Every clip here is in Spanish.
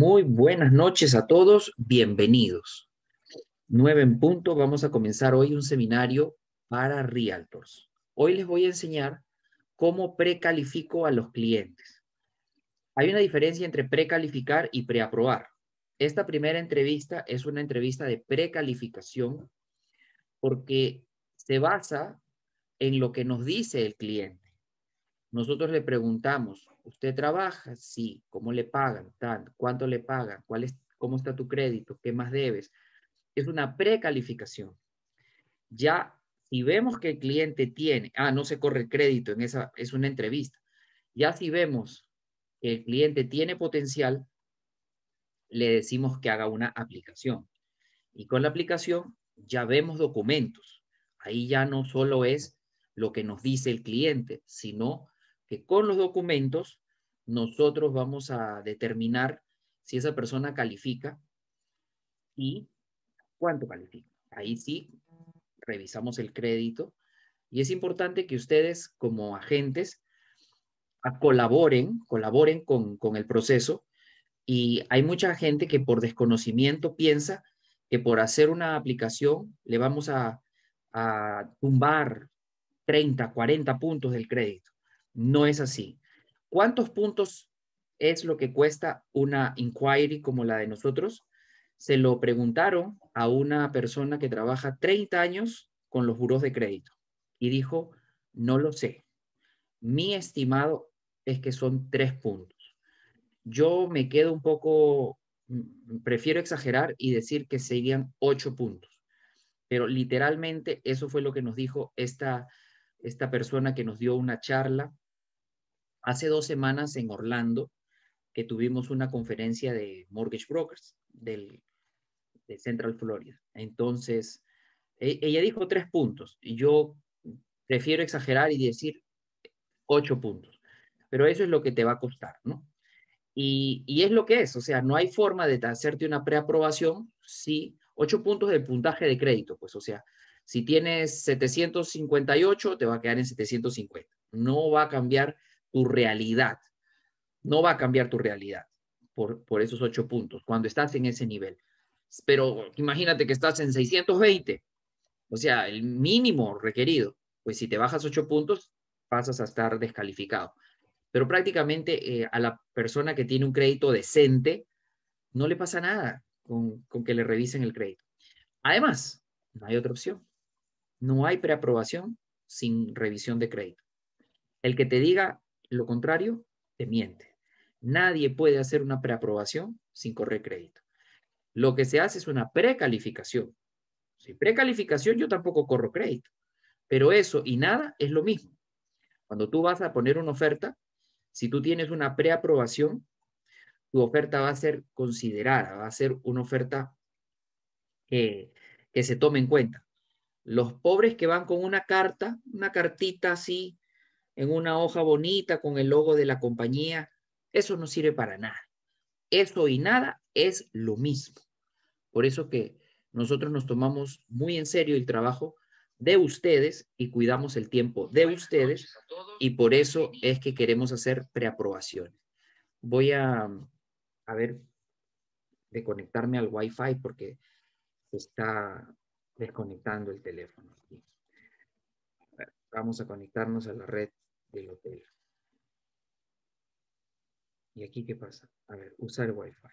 Muy buenas noches a todos, bienvenidos. Nueve en punto, vamos a comenzar hoy un seminario para Realtors. Hoy les voy a enseñar cómo precalifico a los clientes. Hay una diferencia entre precalificar y preaprobar. Esta primera entrevista es una entrevista de precalificación porque se basa en lo que nos dice el cliente. Nosotros le preguntamos, ¿usted trabaja? Sí. ¿Cómo le pagan? ¿Cuánto le pagan? ¿Cuál es, ¿Cómo está tu crédito? ¿Qué más debes? Es una precalificación. Ya, si vemos que el cliente tiene, ah, no se corre crédito, en esa, es una entrevista. Ya si vemos que el cliente tiene potencial, le decimos que haga una aplicación. Y con la aplicación ya vemos documentos. Ahí ya no solo es lo que nos dice el cliente, sino que con los documentos nosotros vamos a determinar si esa persona califica y cuánto califica. Ahí sí, revisamos el crédito y es importante que ustedes como agentes colaboren, colaboren con, con el proceso y hay mucha gente que por desconocimiento piensa que por hacer una aplicación le vamos a, a tumbar 30, 40 puntos del crédito. No es así. ¿Cuántos puntos es lo que cuesta una inquiry como la de nosotros? Se lo preguntaron a una persona que trabaja 30 años con los buros de crédito y dijo, no lo sé. Mi estimado es que son tres puntos. Yo me quedo un poco, mm, prefiero exagerar y decir que serían ocho puntos. Pero literalmente eso fue lo que nos dijo esta, esta persona que nos dio una charla hace dos semanas en Orlando, que tuvimos una conferencia de mortgage brokers del, de Central Florida. Entonces, e, ella dijo tres puntos y yo prefiero exagerar y decir ocho puntos, pero eso es lo que te va a costar, ¿no? Y, y es lo que es, o sea, no hay forma de hacerte una preaprobación si ocho puntos del puntaje de crédito, pues, o sea, si tienes 758, te va a quedar en 750. No va a cambiar tu realidad. No va a cambiar tu realidad por, por esos ocho puntos cuando estás en ese nivel. Pero imagínate que estás en 620, o sea, el mínimo requerido. Pues si te bajas ocho puntos, pasas a estar descalificado. Pero prácticamente eh, a la persona que tiene un crédito decente, no le pasa nada con, con que le revisen el crédito. Además, no hay otra opción. No hay preaprobación sin revisión de crédito. El que te diga lo contrario, te miente. Nadie puede hacer una preaprobación sin correr crédito. Lo que se hace es una precalificación. Sin precalificación yo tampoco corro crédito. Pero eso y nada es lo mismo. Cuando tú vas a poner una oferta, si tú tienes una preaprobación, tu oferta va a ser considerada, va a ser una oferta que, que se tome en cuenta. Los pobres que van con una carta, una cartita así, en una hoja bonita con el logo de la compañía, eso no sirve para nada. Eso y nada es lo mismo. Por eso que nosotros nos tomamos muy en serio el trabajo de ustedes y cuidamos el tiempo de ustedes y por eso es que queremos hacer preaprobaciones. Voy a, a ver, de conectarme al Wi-Fi porque se está desconectando el teléfono. Vamos a conectarnos a la red del hotel. ¿Y aquí qué pasa? A ver, usar Wi-Fi.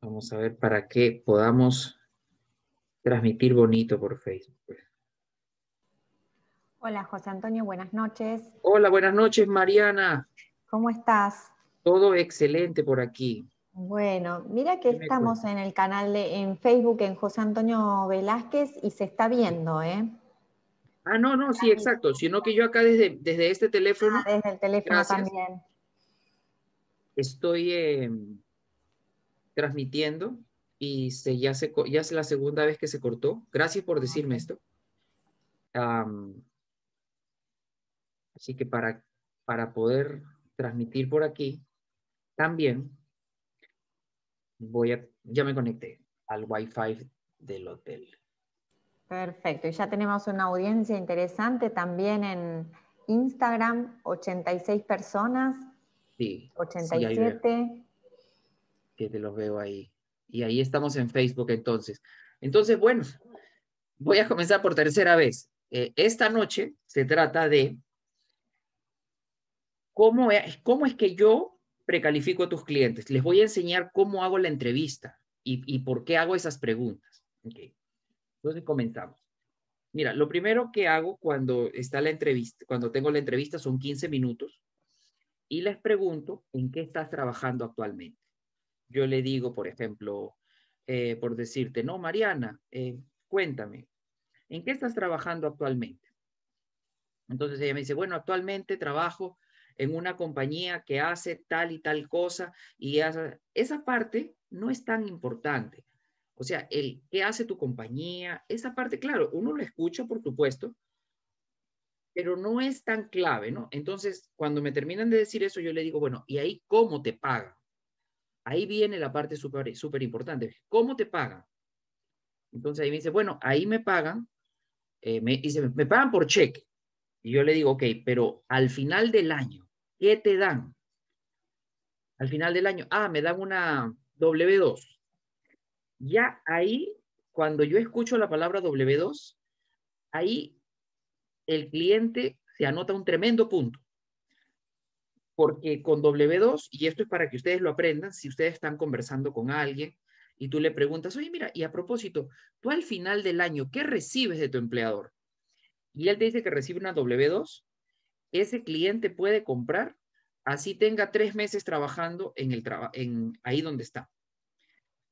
Vamos a ver para que podamos transmitir bonito por Facebook. Hola, José Antonio, buenas noches. Hola, buenas noches, Mariana. ¿Cómo estás? Todo excelente por aquí. Bueno, mira que estamos en el canal de en Facebook en José Antonio Velázquez y se está viendo, ¿eh? Ah, no, no, sí, exacto. Sino que yo acá desde, desde este teléfono. Ah, desde el teléfono también. Estoy em, transmitiendo y se, ya, se, ya es la segunda vez que se cortó. Gracias por decirme esto. así que para, para poder transmitir por aquí, también voy a, ya me conecté al Wi-Fi del hotel. Perfecto, y ya tenemos una audiencia interesante también en Instagram, 86 personas. Sí. 87. que te los veo ahí. Y ahí estamos en Facebook entonces. Entonces, bueno, voy a comenzar por tercera vez. Eh, esta noche se trata de cómo es, cómo es que yo precalifico a tus clientes. Les voy a enseñar cómo hago la entrevista y, por qué hago esas preguntas. Entonces comenzamos. Mira, lo primero que hago cuando está la entrevista, cuando tengo la entrevista son 15 minutos y les pregunto en qué estás trabajando actualmente. Yo le digo, por ejemplo, eh, por decirte, no, Mariana, eh, cuéntame, ¿en qué estás trabajando actualmente? Entonces ella me dice, bueno, actualmente trabajo en una compañía que hace tal y tal cosa y esa parte no es tan importante. O sea, el qué hace tu compañía, esa parte, claro, uno lo escucha, por supuesto, pero no es tan clave, ¿no? Entonces, cuando me terminan de decir eso, yo le digo, bueno, ¿y ahí cómo te pagan? Ahí viene la parte súper súper importante. ¿Cómo te pagan? Entonces ahí me dice, bueno, ahí me pagan, eh, me dice, me pagan por cheque. Y yo le digo, ok, pero al final del año, ¿qué te dan? Al final del año, ah, me dan una W2. Ya ahí, cuando yo escucho la palabra W2, ahí el cliente se anota un tremendo punto. Porque con W2, y esto es para que ustedes lo aprendan, si ustedes están conversando con alguien y tú le preguntas, oye, mira, y a propósito, tú al final del año, ¿qué recibes de tu empleador? Y él te dice que recibe una W2, ese cliente puede comprar, así tenga tres meses trabajando en el en ahí donde está.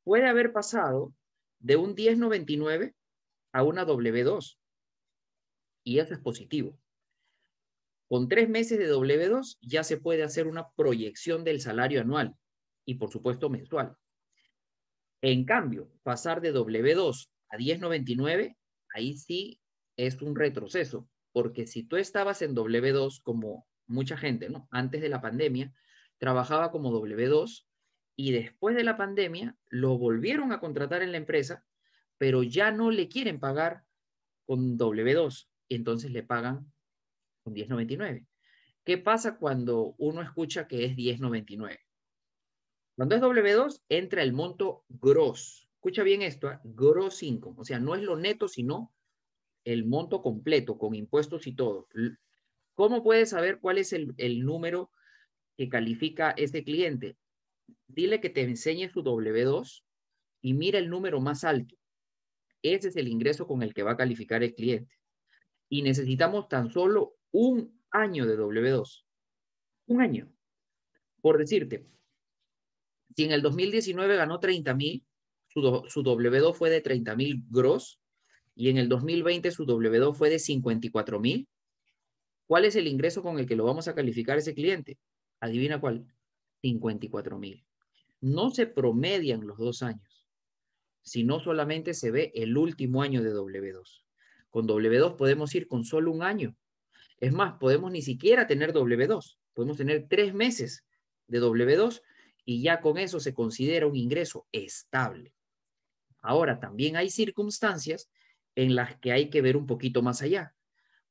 Puede haber pasado de un 1099 a una W2. Y eso es positivo. Con tres meses de W2 ya se puede hacer una proyección del salario anual y por supuesto mensual. En cambio, pasar de W2 a 1099, ahí sí es un retroceso, porque si tú estabas en W2 como mucha gente, ¿no? Antes de la pandemia, trabajaba como W2 y después de la pandemia lo volvieron a contratar en la empresa, pero ya no le quieren pagar con W2, y entonces le pagan con 10.99. ¿Qué pasa cuando uno escucha que es 10.99? Cuando es W2, entra el monto gross. Escucha bien esto, ¿eh? gross income. O sea, no es lo neto, sino el monto completo, con impuestos y todo. ¿Cómo puedes saber cuál es el, el número que califica este cliente? Dile que te enseñe su W2 y mira el número más alto. Ese es el ingreso con el que va a calificar el cliente. Y necesitamos tan solo un año de W2. Un año. Por decirte, si en el 2019 ganó 30 mil, su, W2 fue de 30 mil gross, y en el 2020 su W2 fue de 54 mil, ¿cuál es el ingreso con el que lo vamos a calificar ese cliente? Adivina cuál. 54 mil. No se promedian los dos años, sino solamente se ve el último año de W2. Con W2 podemos ir con solo un año es más, podemos ni siquiera tener W2, podemos tener tres meses de W2 y ya con eso se considera un ingreso estable. Ahora, también hay circunstancias en las que hay que ver un poquito más allá.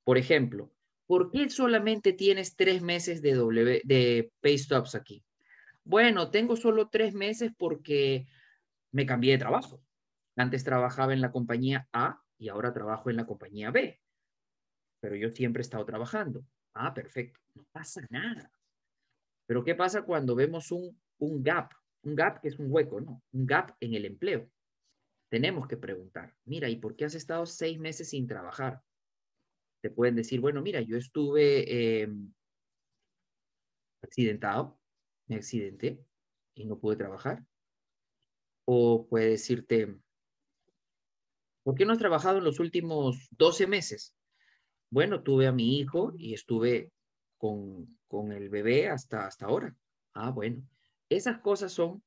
Por ejemplo, ¿por qué solamente tienes tres meses de, de pay stops aquí? Bueno, tengo solo tres meses porque me cambié de trabajo. Antes trabajaba en la compañía A y ahora trabajo en la compañía B pero yo siempre he estado trabajando. Ah, perfecto, no pasa nada. Pero ¿qué pasa cuando vemos un, un gap? Un gap que es un hueco, ¿no? Un gap en el empleo. Tenemos que preguntar, mira, ¿y por qué has estado seis meses sin trabajar? Te pueden decir, bueno, mira, yo estuve em, accidentado, me accidenté y no pude trabajar. O puede decirte, ¿por qué no has trabajado en los últimos 12 meses? Bueno, tuve a mi hijo y estuve con, con el bebé hasta, hasta ahora. Ah, bueno, esas cosas son,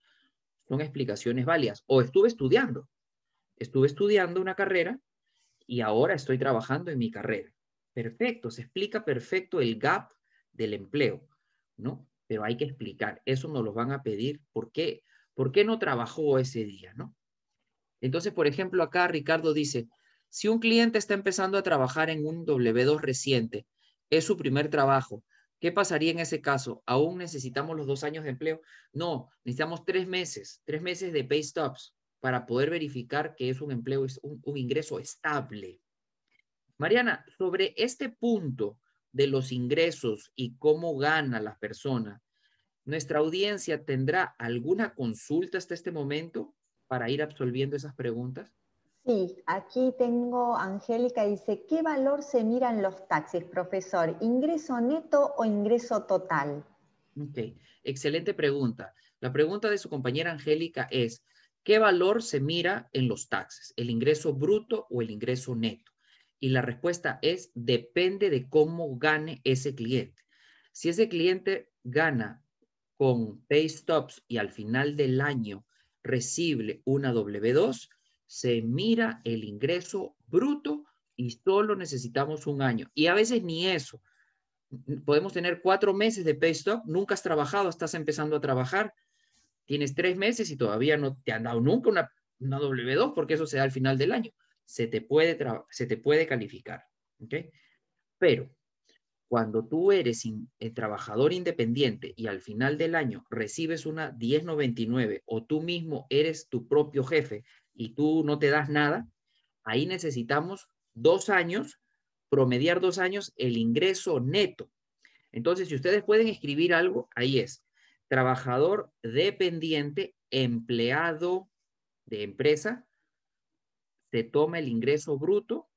son explicaciones válidas. O estuve estudiando. Estuve estudiando una carrera y ahora estoy trabajando en mi carrera. Perfecto, se explica perfecto el gap del empleo, ¿no? Pero hay que explicar, eso nos lo van a pedir, ¿por qué? ¿Por qué no trabajó ese día, no? Entonces, por ejemplo, acá Ricardo dice, Si un cliente está empezando a trabajar en un W2 reciente, es su primer trabajo, ¿qué pasaría en ese caso? ¿Aún necesitamos los dos años de empleo? No, necesitamos tres meses, tres meses de pay stops para poder verificar que es un empleo, es un, un ingreso estable. Mariana, sobre este punto de los ingresos y cómo gana la persona, ¿nuestra audiencia tendrá alguna consulta hasta este momento para ir absolviendo esas preguntas? Sí, aquí tengo, Angélica dice, ¿qué valor se miran los taxis, profesor? ¿Ingreso neto o ingreso total? Ok, excelente pregunta. La pregunta de su compañera Angélica es, ¿qué valor se mira en los taxes? ¿El ingreso bruto o el ingreso neto? Y la respuesta es, depende de cómo gane ese cliente. Si ese cliente gana con pay stops y al final del año recibe una W2, se mira el ingreso bruto y solo necesitamos un año. Y a veces ni eso. Podemos tener cuatro meses de pay stop, nunca has trabajado, estás empezando a trabajar, tienes tres meses y todavía no te han dado nunca una, una W2 porque eso se da al final del año se te puede, se te puede calificar. ¿okay? Pero cuando tú eres eh, trabajador independiente y al final del año recibes una 1099 o tú mismo eres tu propio jefe y tú no te das nada, ahí necesitamos dos años, promediar dos años el ingreso neto. Entonces, si ustedes pueden escribir algo, ahí es trabajador dependiente, empleado de empresa, se toma el ingreso bruto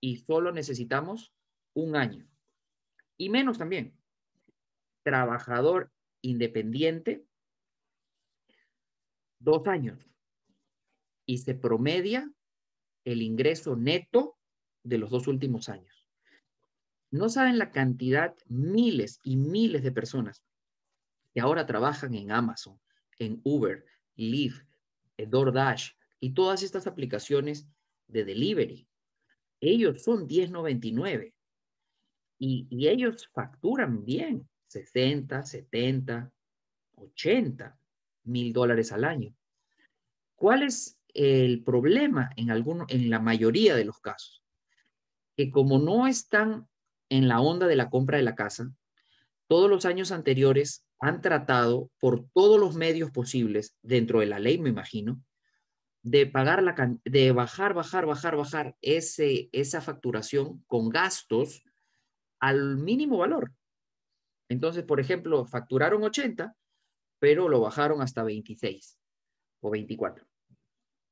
y solo necesitamos un año. Y menos también. Trabajador independiente, dos años. Y se promedia el ingreso neto de los dos últimos años. No saben la cantidad, miles y miles de personas que ahora trabajan en Amazon, en Uber, Lyft, DoorDash, y todas estas aplicaciones de delivery. Ellos son 10.99 y, y ellos facturan bien, 60, 70, 80 mil dólares al año. ¿Cuál es el problema en, alguno, en la mayoría de los casos? Que como no están en la onda de la compra de la casa, todos los años anteriores han tratado por todos los medios posibles, dentro de la ley me imagino, de pagar la de bajar, bajar, bajar, bajar ese, esa facturación con gastos al mínimo valor. Entonces, por ejemplo, facturaron 80, pero lo bajaron hasta 26 o 24.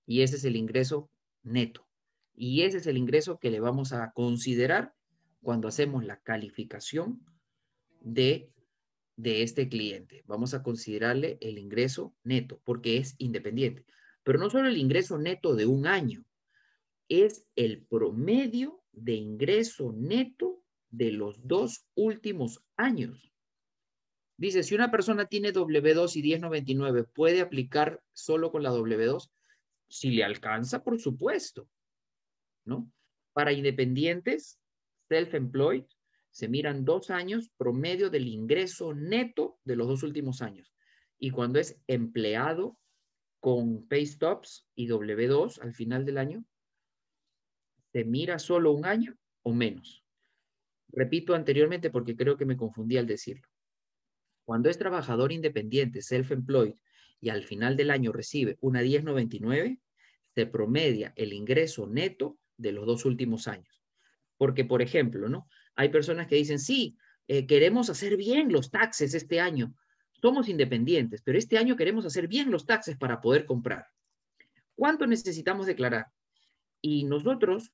Y ese es el ingreso neto. Y ese es el ingreso que le vamos a considerar cuando hacemos la calificación de, de este cliente. Vamos a considerarle el ingreso neto porque es independiente. Pero no solo el ingreso neto de un año, es el promedio de ingreso neto de los dos últimos años. Dice, si una persona tiene W2 y 1099, ¿puede aplicar solo con la W2? Si le alcanza, por supuesto, ¿no? Para independientes, self-employed, se miran dos años promedio del ingreso neto de los dos últimos años. Y cuando es empleado con pay stops y W2 al final del año, se mira solo un año o menos. Repito anteriormente porque creo que me confundí al decirlo. Cuando es trabajador independiente, self-employed, y al final del año recibe una 1099, se promedia el ingreso neto de los dos últimos años. Porque, por ejemplo, ¿no? Hay personas que dicen, sí, eh, queremos hacer bien los taxes este año, somos independientes, pero este año queremos hacer bien los taxes para poder comprar. ¿Cuánto necesitamos declarar? Y nosotros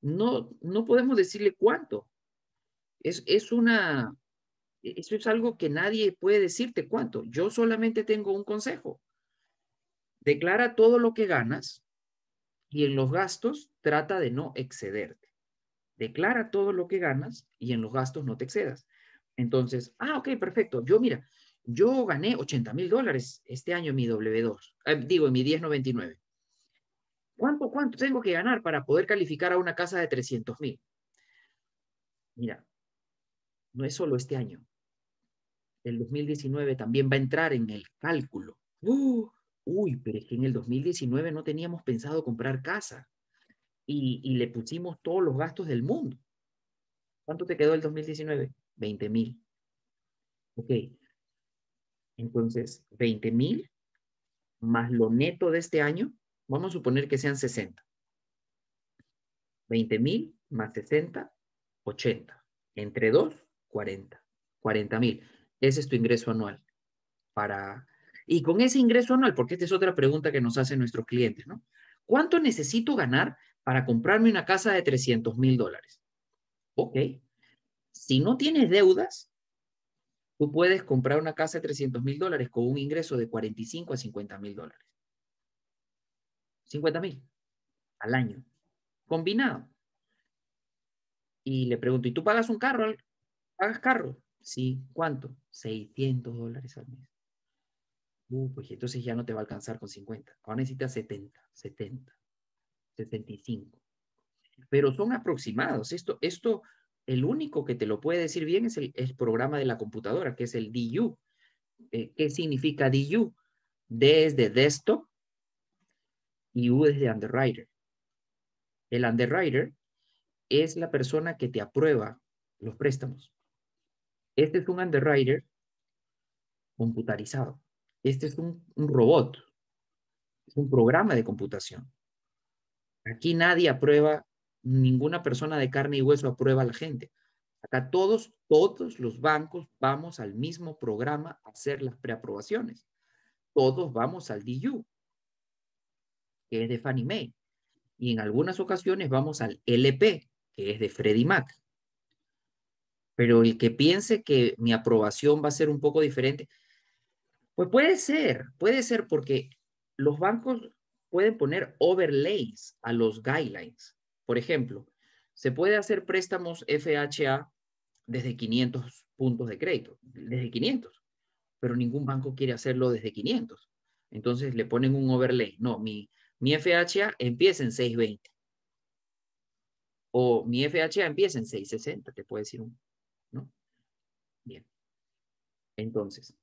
no, no podemos decirle cuánto. Es, es una, eso es algo que nadie puede decirte cuánto. Yo solamente tengo un consejo. Declara todo lo que ganas y en los gastos trata de no excederte. Declara todo lo que ganas y en los gastos no te excedas. Entonces, ah, ok, perfecto. Yo, mira, yo gané 80 mil dólares este año en mi W2, eh, digo, en mi 1099. ¿Cuánto, ¿Cuánto tengo que ganar para poder calificar a una casa de 300 mil? Mira, no es solo este año. El 2019 también va a entrar en el cálculo. Uh, uy, pero es que en el 2019 no teníamos pensado comprar casa. Y, le pusimos todos los gastos del mundo. ¿Cuánto te quedó el 2019? 20 mil. Ok. Entonces, 20 mil más lo neto de este año, vamos a suponer que sean 60. 20 mil más 60, 80. Entre 2, 40. 40 mil. Ese es tu ingreso anual. Para... Y con ese ingreso anual, porque esta es otra pregunta que nos hacen nuestros clientes, ¿no? ¿Cuánto necesito ganar para comprarme una casa de 300 mil dólares? Ok. Si no tienes deudas, tú puedes comprar una casa de 300 mil dólares con un ingreso de 45 a 50 mil dólares. 50 mil al año, combinado. Y le pregunto, ¿y tú pagas un carro? ¿Pagas carro? Sí, ¿cuánto? 600 dólares al mes. Uh, pues entonces ya no te va a alcanzar con 50. Ahora necesitas 70, 70, 75. Pero son aproximados. Esto, esto, el único que te lo puede decir bien es el, programa de la computadora, que es el DU. Eh, ¿Qué significa DU? D es de desktop y U es de underwriter. El underwriter es la persona que te aprueba los préstamos. Este es un underwriter computarizado. Este es un, robot. Es un programa de computación. Aquí nadie aprueba, ninguna persona de carne y hueso aprueba a la gente. Acá todos, todos los bancos vamos al mismo programa a hacer las preaprobaciones. Todos vamos al DU, que es de Fannie Mae. Y en algunas ocasiones vamos al LP, que es de Freddie Mac. Pero el que piense que mi aprobación va a ser un poco diferente, pues puede ser, puede ser porque los bancos pueden poner overlays a los guidelines. Por ejemplo, se puede hacer préstamos FHA desde 500 puntos de crédito, desde 500, pero ningún banco quiere hacerlo desde 500. Entonces le ponen un overlay. No, mi, mi FHA empieza en 620. O mi FHA empieza en 660, te puede decir un, ¿no? Bien. Entonces,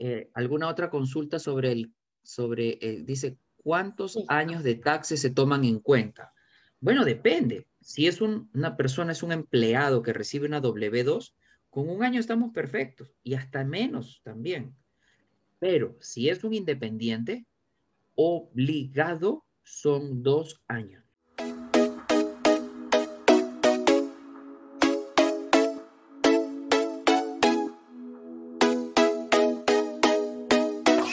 eh, ¿alguna otra consulta sobre el, sobre, dice, cuántos años de taxes se toman en cuenta? Bueno, depende. Si es una persona, es un empleado que recibe una W2, con un año estamos perfectos y hasta menos también. Pero si es un independiente, obligado son dos años.